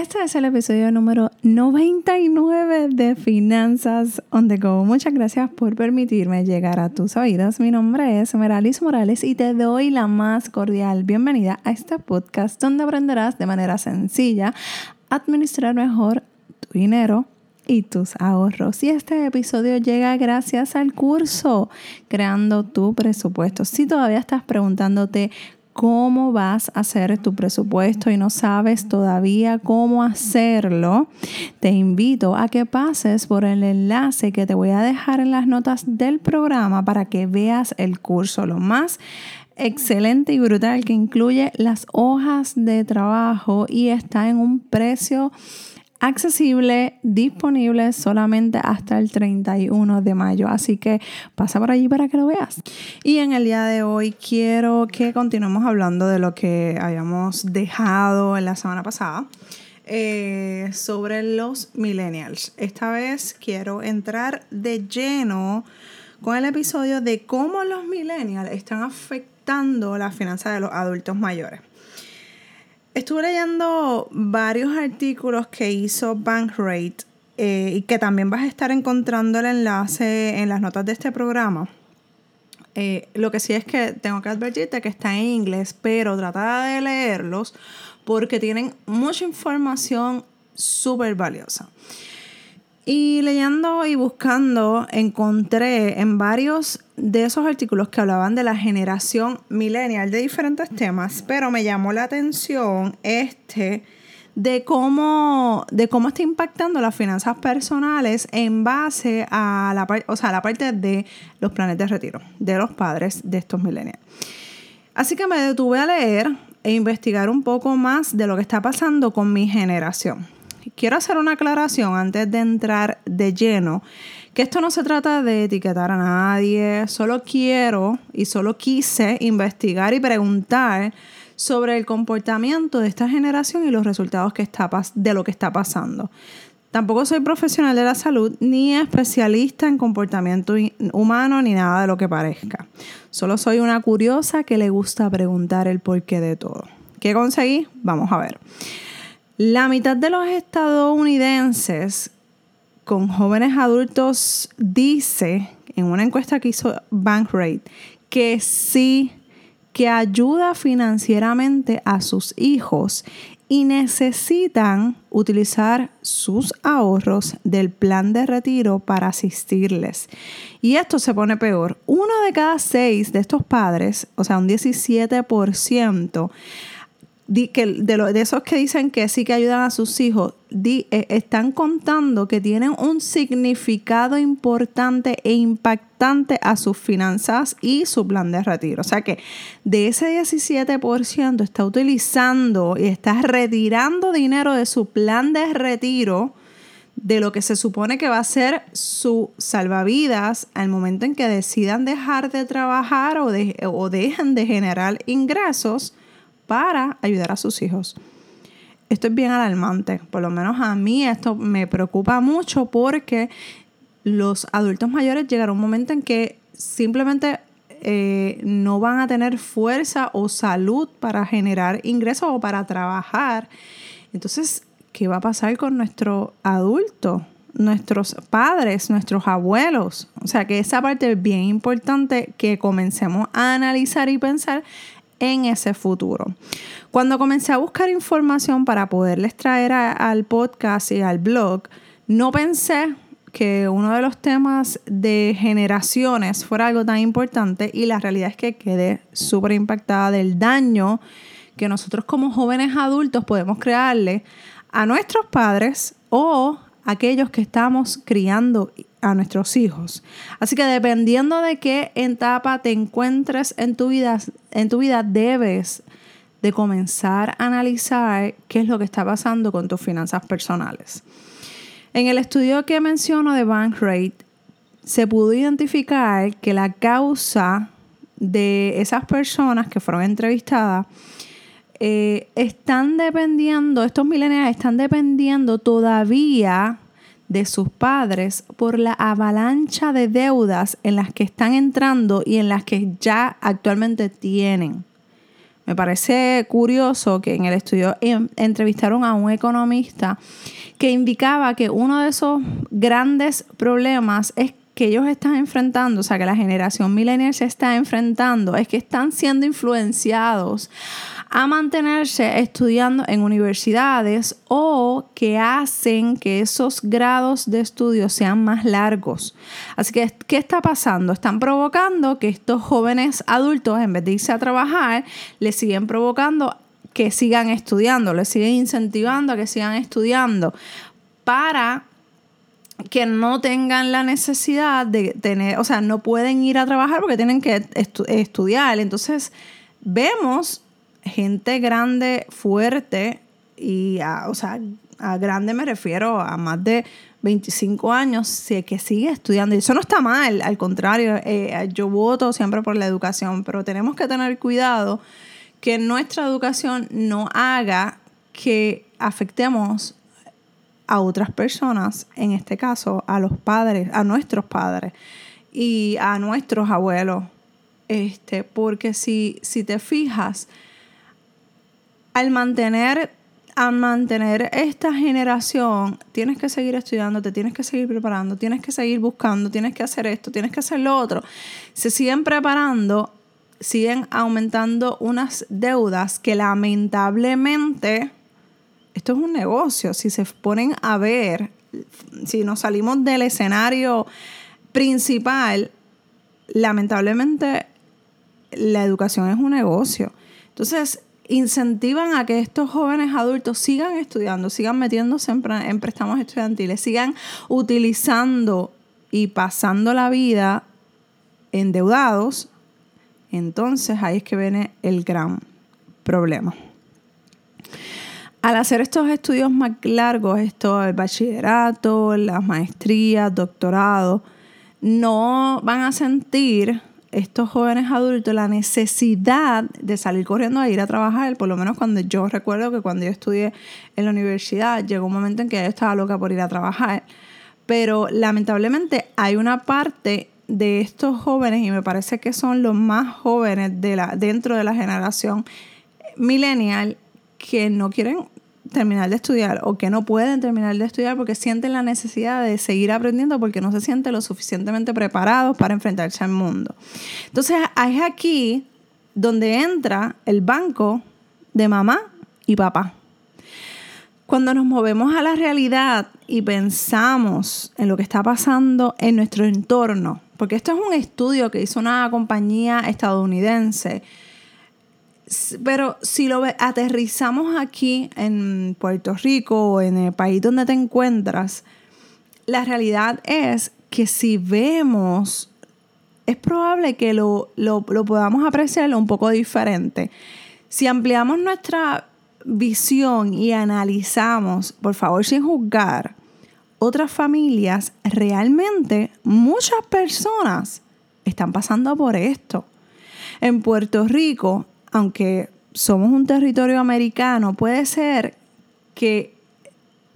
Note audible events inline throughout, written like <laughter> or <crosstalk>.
Este es el episodio número 99 de Finanzas on the Go. Muchas gracias por permitirme llegar a tus oídos. Mi nombre es Meralis Morales y te doy la más cordial bienvenida a este podcast donde aprenderás de manera sencilla a administrar mejor tu dinero y tus ahorros. Y este episodio llega gracias al curso Creando tu presupuesto. Si todavía estás preguntándote cómo vas a hacer tu presupuesto y no sabes todavía cómo hacerlo, te invito a que pases por el enlace que te voy a dejar en las notas del programa para que veas el curso. Lo más excelente y brutal que incluye las hojas de trabajo y está en un precio accesible, disponible solamente hasta el 31 de mayo. Así que pasa por allí para que lo veas. Y en el día de hoy quiero que continuemos hablando de lo que habíamos dejado en la semana pasada. Eh, sobre los millennials. Esta vez quiero entrar de lleno con el episodio de cómo los millennials están afectando la finanza de los adultos mayores. Estuve leyendo varios artículos que hizo Bankrate eh, y que también vas a estar encontrando el enlace en las notas de este programa. Eh, lo que sí es que tengo que advertirte que está en inglés, pero trata de leerlos porque tienen mucha información súper valiosa. Y leyendo y buscando, encontré en varios de esos artículos que hablaban de la generación millennial de diferentes temas, pero me llamó la atención este de cómo, de cómo está impactando las finanzas personales en base a la, o sea, la parte de los planes de retiro de los padres de estos millennials. Así que me detuve a leer e investigar un poco más de lo que está pasando con mi generación quiero hacer una aclaración antes de entrar de lleno, que esto no se trata de etiquetar a nadie, solo quiero y solo quise investigar y preguntar sobre el comportamiento de esta generación y los resultados que está, de lo que está pasando. Tampoco soy profesional de la salud ni especialista en comportamiento humano ni nada de lo que parezca. Solo soy una curiosa que le gusta preguntar el porqué de todo. ¿Qué conseguí? Vamos a ver. La mitad de los estadounidenses con jóvenes adultos dice en una encuesta que hizo Bankrate que sí que ayuda financieramente a sus hijos y necesitan utilizar sus ahorros del plan de retiro para asistirles. Y esto se pone peor. Uno de cada seis de estos padres, o sea, un 17%, que de, de, esos que dicen que sí que ayudan a sus hijos, eh, están contando que tienen un significado importante e impactante a sus finanzas y su plan de retiro. O sea que de ese 17% está utilizando y está retirando dinero de su plan de retiro de lo que se supone que va a ser su salvavidas al momento en que decidan dejar de trabajar o, de, o dejen de generar ingresos para ayudar a sus hijos. Esto es bien alarmante, por lo menos a mí esto me preocupa mucho porque los adultos mayores llegará un momento en que simplemente eh, no van a tener fuerza o salud para generar ingresos o para trabajar. Entonces, ¿qué va a pasar con nuestro adulto? nuestros padres, nuestros abuelos. O sea que esa parte es bien importante que comencemos a analizar y pensar en ese futuro. Cuando comencé a buscar información para poderles traer al podcast y al blog, no pensé que uno de los temas de generaciones fuera algo tan importante y la realidad es que quedé súper impactada del daño que nosotros como jóvenes adultos podemos crearle a nuestros padres o aquellos que estamos criando a nuestros hijos. Así que dependiendo de qué etapa te encuentres en tu vida, en tu vida debes de comenzar a analizar qué es lo que está pasando con tus finanzas personales. En el estudio que menciono de Bankrate, se pudo identificar que la causa de esas personas que fueron entrevistadas eh, están dependiendo, estos millennials están dependiendo todavía de sus padres por la avalancha de deudas en las que están entrando y en las que ya actualmente tienen. Me parece curioso que en el estudio entrevistaron a un economista que indicaba que uno de esos grandes problemas es que ellos están enfrentando, o sea, que la generación millennial se está enfrentando, es que están siendo influenciados a mantenerse estudiando en universidades o que hacen que esos grados de estudio sean más largos. Así que, ¿qué está pasando? Están provocando que estos jóvenes adultos, en vez de irse a trabajar, les siguen provocando que sigan estudiando, les siguen incentivando a que sigan estudiando para que no tengan la necesidad de tener, o sea, no pueden ir a trabajar porque tienen que estudiar. Entonces, vemos gente grande, fuerte, y a, o sea, a grande me refiero a más de 25 años, que sigue estudiando. Y eso no está mal, al contrario, eh, yo voto siempre por la educación, pero tenemos que tener cuidado que nuestra educación no haga que afectemos a otras personas, en este caso a los padres, a nuestros padres y a nuestros abuelos. Este, porque si, si te fijas, al mantener, mantener esta generación, tienes que seguir estudiando, te tienes que seguir preparando, tienes que seguir buscando, tienes que hacer esto, tienes que hacer lo otro. Se siguen preparando, siguen aumentando unas deudas que lamentablemente, esto es un negocio, si se ponen a ver, si nos salimos del escenario principal, lamentablemente la educación es un negocio. Entonces, incentivan a que estos jóvenes adultos sigan estudiando, sigan metiéndose en, préstamos estudiantiles, sigan utilizando y pasando la vida endeudados, entonces ahí es que viene el gran problema. Al hacer estos estudios más largos, esto el bachillerato, las maestrías, doctorado, no van a sentir estos jóvenes adultos la necesidad de salir corriendo a ir a trabajar, por lo menos cuando yo recuerdo que cuando yo estudié en la universidad llegó un momento en que yo estaba loca por ir a trabajar, pero lamentablemente hay una parte de estos jóvenes y me parece que son los más jóvenes de la, dentro de la generación millennial que no quieren terminar de estudiar o que no pueden terminar de estudiar porque sienten la necesidad de seguir aprendiendo porque no se sienten lo suficientemente preparados para enfrentarse al mundo. Entonces es aquí donde entra el banco de mamá y papá. Cuando nos movemos a la realidad y pensamos en lo que está pasando en nuestro entorno, porque esto es un estudio que hizo una compañía estadounidense, pero si lo aterrizamos aquí en Puerto Rico o en el país donde te encuentras, la realidad es que si vemos, es probable que lo, lo, podamos apreciar un poco diferente. Si ampliamos nuestra visión y analizamos, por favor sin juzgar, otras familias, realmente muchas personas están pasando por esto. En Puerto Rico aunque somos un territorio americano, puede ser que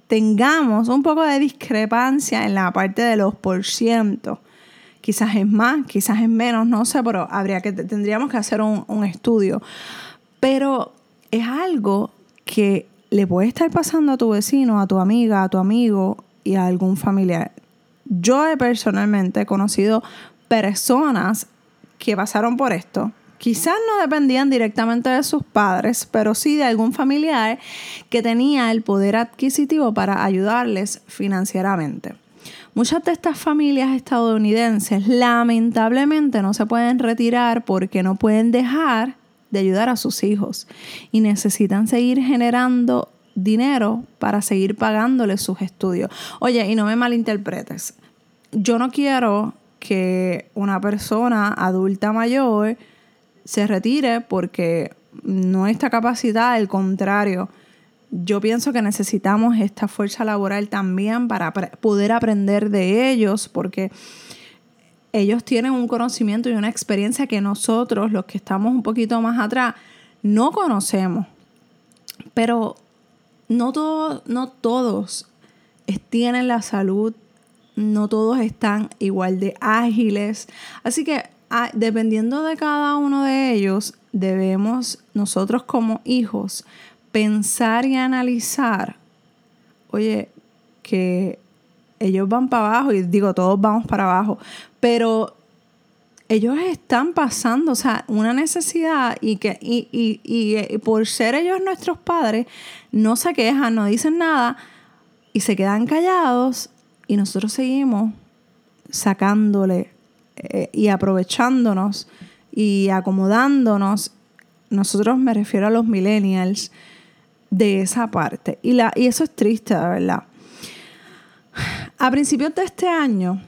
tengamos un poco de discrepancia en la parte de los por ciento. Quizás es más, quizás es menos, no sé, pero habría que, tendríamos que hacer un, un estudio. Pero es algo que le puede estar pasando a tu vecino, a tu amiga, a tu amigo y a algún familiar. Yo he personalmente conocido personas que pasaron por esto quizás no dependían directamente de sus padres, pero sí de algún familiar que tenía el poder adquisitivo para ayudarles financieramente. Muchas de estas familias estadounidenses lamentablemente no se pueden retirar porque no pueden dejar de ayudar a sus hijos y necesitan seguir generando dinero para seguir pagándoles sus estudios. Oye, y no me malinterpretes, yo no quiero que una persona adulta mayor se retire porque no está capacidad, al contrario. Yo pienso que necesitamos esta fuerza laboral también para poder aprender de ellos, porque ellos tienen un conocimiento y una experiencia que nosotros, los que estamos un poquito más atrás, no conocemos. Pero no, no todos tienen la salud, no todos están igual de ágiles. Así que dependiendo de cada uno de ellos, debemos nosotros como hijos pensar y analizar, oye, que ellos van para abajo y digo, todos vamos para abajo, pero ellos están pasando, o sea, una necesidad y que y, y, y, por ser ellos nuestros padres, no se quejan, no dicen nada y se quedan callados y nosotros seguimos sacándole eh, y aprovechándonos y acomodándonos. Nosotros me refiero a los millennials de esa parte. Y, la, y eso es triste, de verdad. A principios de este año,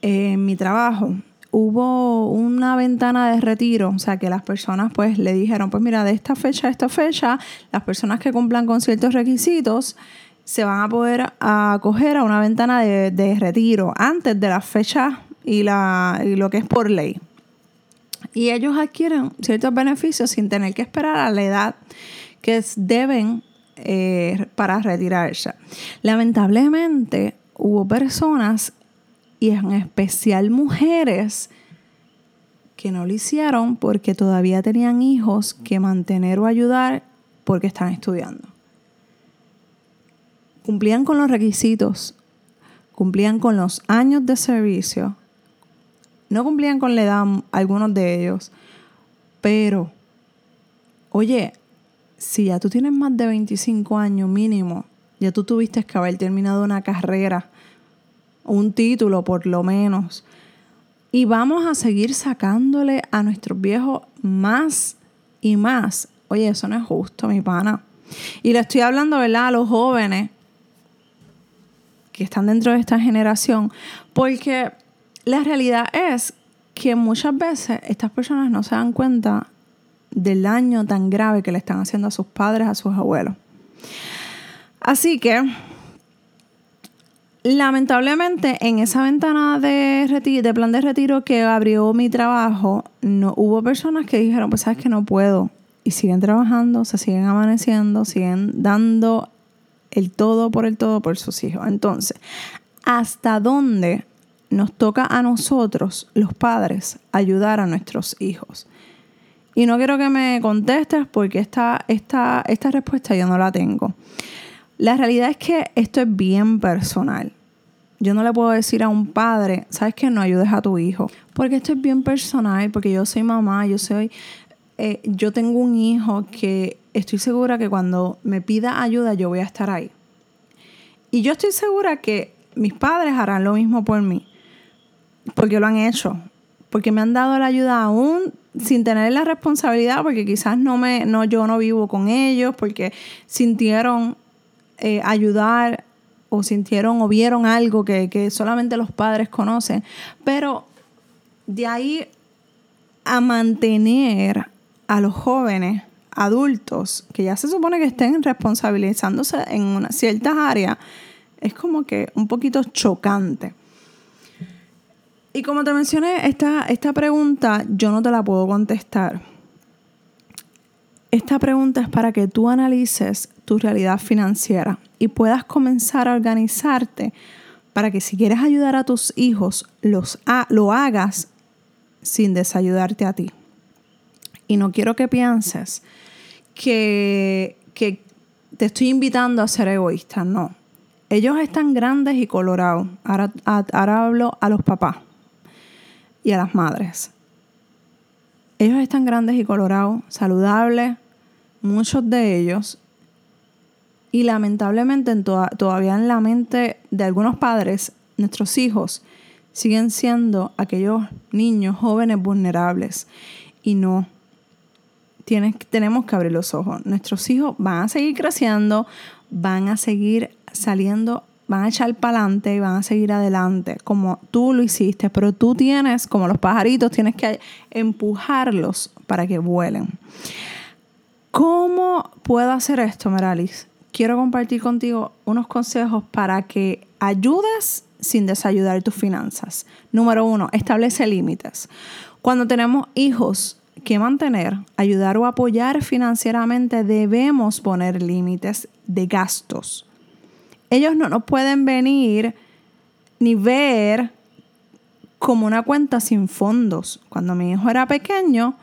en mi trabajo, hubo una ventana de retiro, o sea que las personas pues le dijeron, pues mira, de esta fecha a esta fecha, las personas que cumplan con ciertos requisitos se van a poder acoger a una ventana de, retiro antes de la fecha y, la, lo que es por ley. Y ellos adquieren ciertos beneficios sin tener que esperar a la edad que deben eh, para retirarse. Lamentablemente hubo personas y en especial mujeres que no lo hicieron porque todavía tenían hijos que mantener o ayudar porque están estudiando. Cumplían con los requisitos, cumplían con los años de servicio, no cumplían con la edad algunos de ellos, pero, oye, si ya tú tienes más de 25 años mínimo, ya tú tuviste que haber terminado una carrera un título por lo menos. Y vamos a seguir sacándole a nuestros viejos más y más. Oye, eso no es justo, mi pana. Y le estoy hablando, ¿verdad?, a los jóvenes que están dentro de esta generación, porque la realidad es que muchas veces estas personas no se dan cuenta del daño tan grave que le están haciendo a sus padres, a sus abuelos. Así que Lamentablemente, en esa ventana de, plan de retiro que abrió mi trabajo, no hubo personas que dijeron, pues sabes que no puedo. Y siguen trabajando, se siguen amaneciendo, siguen dando el todo por el todo por sus hijos. Entonces, ¿hasta dónde nos toca a nosotros, los padres, ayudar a nuestros hijos? Y no quiero que me contestes porque esta, esta, esta respuesta yo no la tengo. La realidad es que esto es bien personal. Yo no le puedo decir a un padre, sabes que no ayudes a tu hijo, porque esto es bien personal, porque yo soy mamá, yo soy, eh, yo tengo un hijo que estoy segura que cuando me pida ayuda yo voy a estar ahí. Y yo estoy segura que mis padres harán lo mismo por mí, porque lo han hecho, porque me han dado la ayuda aún sin tener la responsabilidad, porque quizás no me, no, yo no vivo con ellos, porque sintieron eh, ayudar o sintieron o vieron algo que, solamente los padres conocen. Pero de ahí a mantener a los jóvenes adultos que ya se supone que estén responsabilizándose en una, ciertas áreas, es como que un poquito chocante. Y como te mencioné, esta, esta pregunta yo no te la puedo contestar. Esta pregunta es para que tú analices tu realidad financiera y puedas comenzar a organizarte para que si quieres ayudar a tus hijos, los lo hagas sin desayudarte a ti. Y no quiero que pienses que, que te estoy invitando a ser egoísta, no. Ellos están grandes y colorados. Ahora, ahora hablo a los papás y a las madres. Ellos están grandes y colorados, saludables, muchos de ellos, y lamentablemente todavía en la mente de algunos padres, nuestros hijos siguen siendo aquellos niños jóvenes vulnerables. Y no, tienes, tenemos que abrir los ojos. Nuestros hijos van a seguir creciendo, van a seguir saliendo, van a echar para adelante y van a seguir adelante, como tú lo hiciste, pero tú tienes, como los pajaritos, tienes que empujarlos para que vuelen. ¿Cómo puedo hacer esto, Meralis? Quiero compartir contigo unos consejos para que ayudes sin desayudar tus finanzas. Número uno, establece límites. Cuando tenemos hijos que mantener, ayudar o apoyar financieramente, debemos poner límites de gastos. Ellos no nos pueden venir ni ver como una cuenta sin fondos. Cuando mi hijo era pequeño,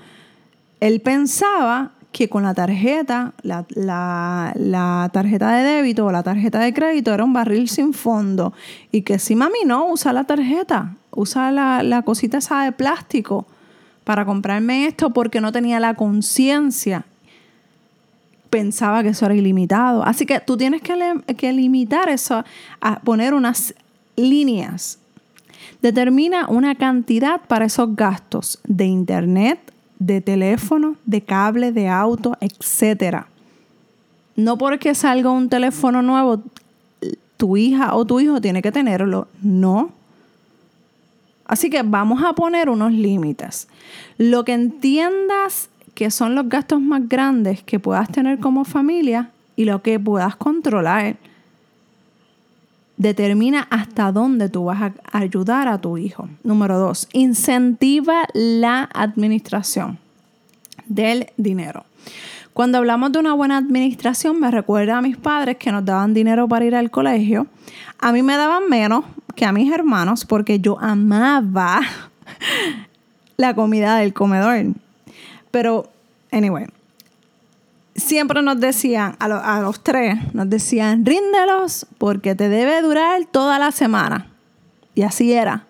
él pensaba que con la tarjeta, la, tarjeta de débito o la tarjeta de crédito era un barril sin fondo. Y que si mami no, usa la tarjeta, usa la, la cosita esa de plástico para comprarme esto porque no tenía la conciencia. Pensaba que eso era ilimitado. Así que tú tienes que, limitar eso, a poner unas líneas. Determina una cantidad para esos gastos de internet, de teléfono, de cable, de auto, etc. No porque salga un teléfono nuevo, tu hija o tu hijo tiene que tenerlo. No. Así que vamos a poner unos límites. Lo que entiendas que son los gastos más grandes que puedas tener como familia y lo que puedas controlar. Determina hasta dónde tú vas a ayudar a tu hijo. Número dos, incentiva la administración del dinero. Cuando hablamos de una buena administración, me recuerda a mis padres que nos daban dinero para ir al colegio. A mí me daban menos que a mis hermanos porque yo amaba <laughs> la comida del comedor. Pero, anyway, siempre nos decían, a, los tres, nos decían, ríndelos porque te debe durar toda la semana. Y así era.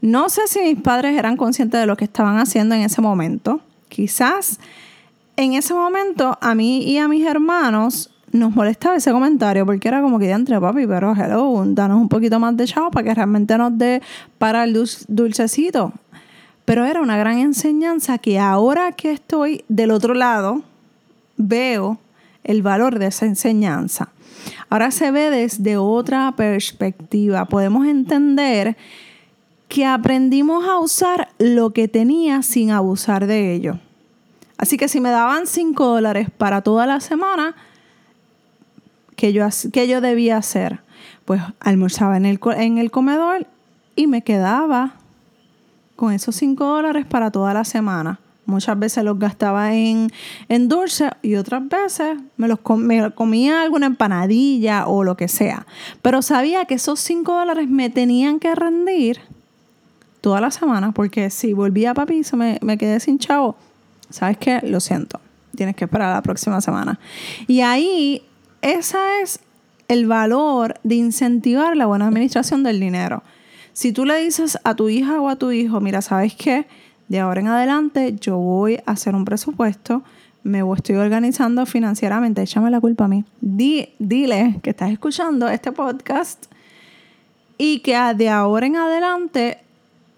No sé si mis padres eran conscientes de lo que estaban haciendo en ese momento. Quizás en ese momento a mí y a mis hermanos nos molestaba ese comentario porque era como que ya entre papi, pero hello, danos un poquito más de chavo para que realmente nos dé para el dulcecito. Pero era una gran enseñanza que ahora que estoy del otro lado, veo el valor de esa enseñanza. Ahora se ve desde otra perspectiva. Podemos entender que aprendimos a usar lo que tenía sin abusar de ello. Así que si me daban 5 dólares para toda la semana, ¿qué yo, yo debía hacer? Pues almorzaba en el, en el comedor y me quedaba con esos 5 dólares para toda la semana. Muchas veces los gastaba en, dulce y otras veces me los comía alguna empanadilla o lo que sea. Pero sabía que esos 5 dólares me tenían que rendir toda la semana porque si volvía a papi y me, me quedé sin chavo, ¿sabes qué? Lo siento. Tienes que esperar la próxima semana. Y ahí, ese es el valor de incentivar la buena administración del dinero. Si tú le dices a tu hija o a tu hijo, mira, ¿sabes qué? De ahora en adelante yo voy a hacer un presupuesto, me estoy organizando financieramente, échame la culpa a mí. dile que estás escuchando este podcast y que de ahora en adelante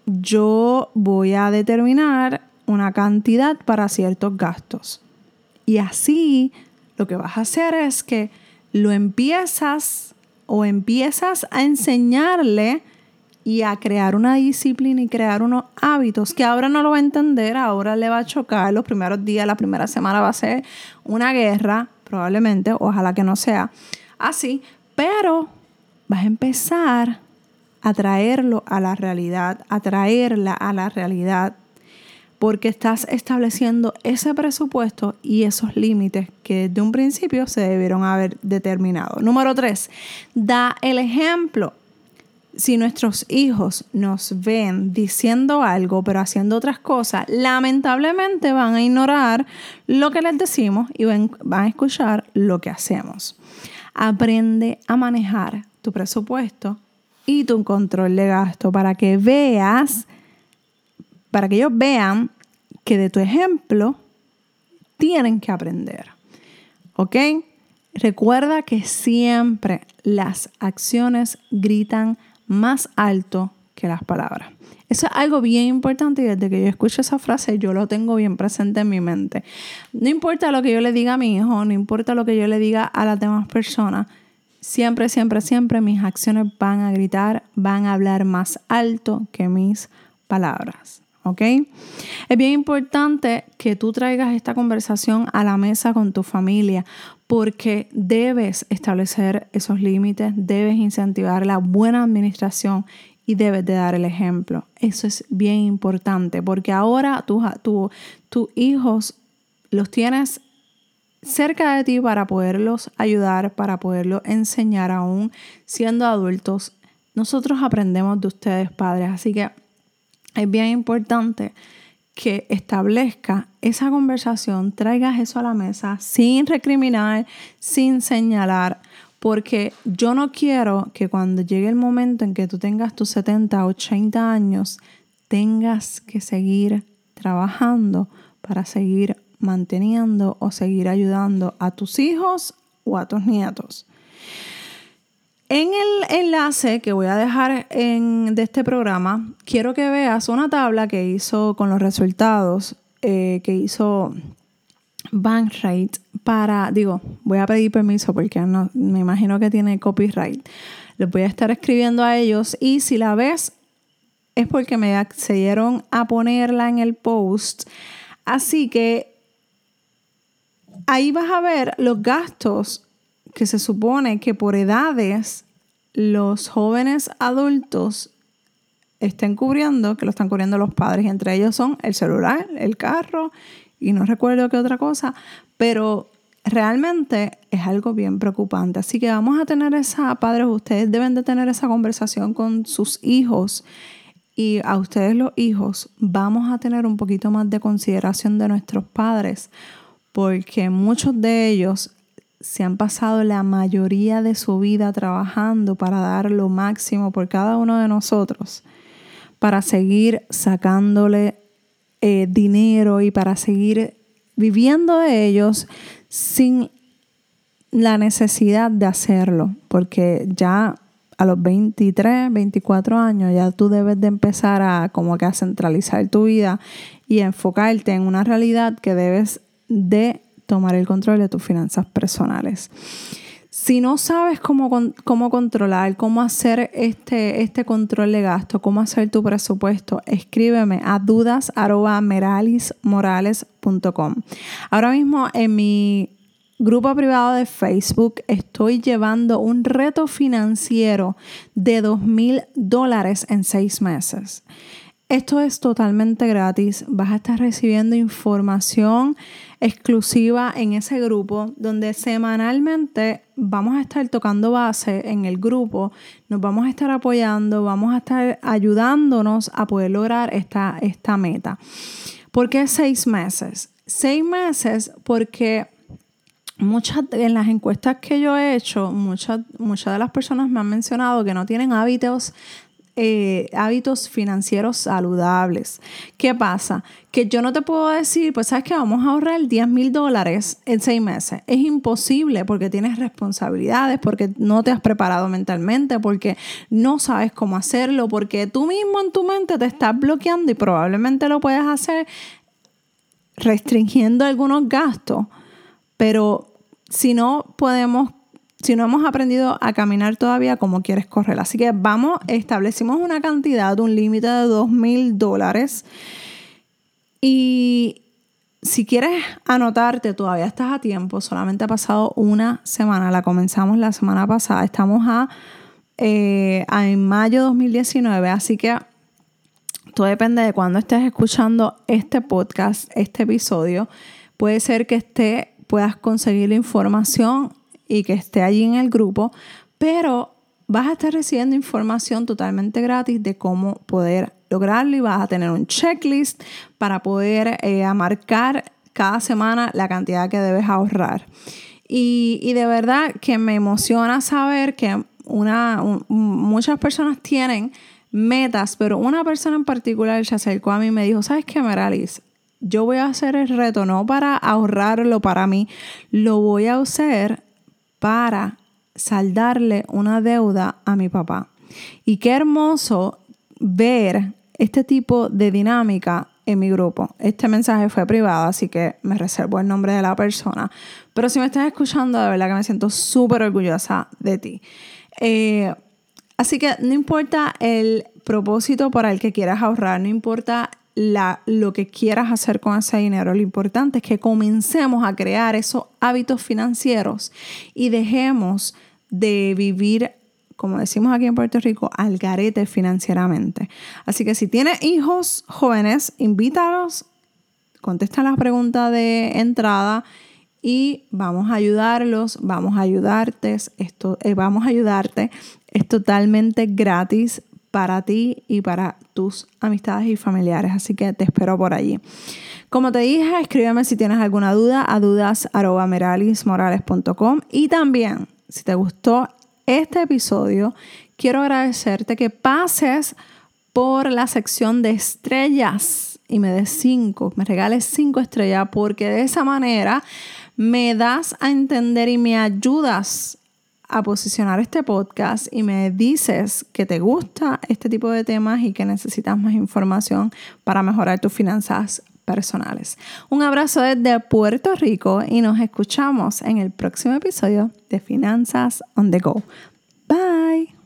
yo voy a determinar una cantidad para ciertos gastos. Y así lo que vas a hacer es que lo empiezas o empiezas a enseñarle y a crear una disciplina y crear unos hábitos que ahora no lo va a entender, ahora le va a chocar, los primeros días, la primera semana va a ser una guerra, probablemente, ojalá que no sea así, pero vas a empezar a traerlo a la realidad, a traerla a la realidad, porque estás estableciendo ese presupuesto y esos límites que desde un principio se debieron haber determinado. Número tres, da el ejemplo si nuestros hijos nos ven diciendo algo pero haciendo otras cosas, lamentablemente van a ignorar lo que les decimos y van, a escuchar lo que hacemos. Aprende a manejar tu presupuesto y tu control de gasto para que veas, para que ellos vean que de tu ejemplo tienen que aprender. ¿Ok? Recuerda que siempre las acciones gritan más alto que las palabras. Eso es algo bien importante y desde que yo escucho esa frase yo lo tengo bien presente en mi mente. No importa lo que yo le diga a mi hijo, no importa lo que yo le diga a las demás personas, siempre, siempre, siempre mis acciones van a gritar, van a hablar más alto que mis palabras. ¿ok? Es bien importante que tú traigas esta conversación a la mesa con tu familia porque debes establecer esos límites, debes incentivar la buena administración y debes de dar el ejemplo. Eso es bien importante porque ahora tus hijos los tienes cerca de ti para poderlos ayudar, para poderlos enseñar aún siendo adultos. Nosotros aprendemos de ustedes, padres, así que es bien importante que establezca esa conversación, traigas eso a la mesa sin recriminar, sin señalar, porque yo no quiero que cuando llegue el momento en que tú tengas tus 70, 80 años, tengas que seguir trabajando para seguir manteniendo o seguir ayudando a tus hijos o a tus nietos. En el enlace que voy a dejar de este programa, quiero que veas una tabla que hizo con los resultados eh, que hizo Bankrate para, digo, voy a pedir permiso porque no, me imagino que tiene copyright. Les voy a estar escribiendo a ellos y si la ves es porque me accedieron a ponerla en el post. Así que ahí vas a ver los gastos que se supone que por edades los jóvenes adultos estén cubriendo, que lo están cubriendo los padres, entre ellos son el celular, el carro y no recuerdo qué otra cosa, pero realmente es algo bien preocupante. Así que vamos a tener esa, padres, ustedes deben de tener esa conversación con sus hijos y a ustedes los hijos vamos a tener un poquito más de consideración de nuestros padres porque muchos de ellos se han pasado la mayoría de su vida trabajando para dar lo máximo por cada uno de nosotros, para seguir sacándole eh, dinero y para seguir viviendo de ellos sin la necesidad de hacerlo, porque ya a los 23, 24 años ya tú debes de empezar a como que a centralizar tu vida y enfocarte en una realidad que debes de tomar el control de tus finanzas personales. Si no sabes cómo, cómo controlar, cómo hacer este, este control de gasto, cómo hacer tu presupuesto, escríbeme a dudas.meralismorales.com. Ahora mismo en mi grupo privado de Facebook estoy llevando un reto financiero de dos mil dólares en seis meses. Esto es totalmente gratis. Vas a estar recibiendo información exclusiva en ese grupo donde semanalmente vamos a estar tocando base en el grupo, nos vamos a estar apoyando, vamos a estar ayudándonos a poder lograr esta, esta meta. ¿Por qué seis meses? Seis meses porque muchas en las encuestas que yo he hecho, muchas, muchas de las personas me han mencionado que no tienen hábitos eh, hábitos financieros saludables. ¿Qué pasa? Que yo no te puedo decir, pues sabes que vamos a ahorrar 10 mil dólares en seis meses. Es imposible porque tienes responsabilidades, porque no te has preparado mentalmente, porque no sabes cómo hacerlo, porque tú mismo en tu mente te estás bloqueando y probablemente lo puedes hacer restringiendo algunos gastos. Pero si no podemos si no hemos aprendido a caminar todavía, ¿cómo quieres correr? Así que vamos, establecimos una cantidad, un límite de dos mil dólares. Y si quieres anotarte, todavía estás a tiempo. Solamente ha pasado una semana. La comenzamos la semana pasada. Estamos a, eh, en mayo de 2019. Así que todo depende de cuando estés escuchando este podcast, este episodio. Puede ser que esté, puedas conseguir la información y que esté allí en el grupo, pero vas a estar recibiendo información totalmente gratis de cómo poder lograrlo y vas a tener un checklist para poder eh, marcar cada semana la cantidad que debes ahorrar. Y, de verdad que me emociona saber que una, muchas personas tienen metas, pero una persona en particular se acercó a mí y me dijo, ¿sabes qué, Meralis? Yo voy a hacer el reto no para ahorrarlo para mí, lo voy a hacer para saldarle una deuda a mi papá. Y qué hermoso ver este tipo de dinámica en mi grupo. Este mensaje fue privado, así que me reservo el nombre de la persona. Pero si me estás escuchando, de verdad que me siento súper orgullosa de ti. Eh, así que no importa el propósito para el que quieras ahorrar, no importa lo que quieras hacer con ese dinero. Lo importante es que comencemos a crear esos hábitos financieros y dejemos de vivir, como decimos aquí en Puerto Rico, al garete financieramente. Así que si tienes hijos jóvenes, invítalos, contesta la pregunta de entrada y vamos a ayudarlos, vamos a ayudarte, esto, eh, vamos a ayudarte. Es totalmente gratis para ti y para tus amistades y familiares. Así que te espero por allí. Como te dije, escríbeme si tienes alguna duda a dudas.meralismorales.com y también, si te gustó este episodio, quiero agradecerte que pases por la sección de estrellas y me des cinco, me regales cinco estrellas porque de esa manera me das a entender y me ayudas a posicionar este podcast y me dices que te gusta este tipo de temas y que necesitas más información para mejorar tus finanzas personales. Un abrazo desde Puerto Rico y nos escuchamos en el próximo episodio de Finanzas on the Go. Bye.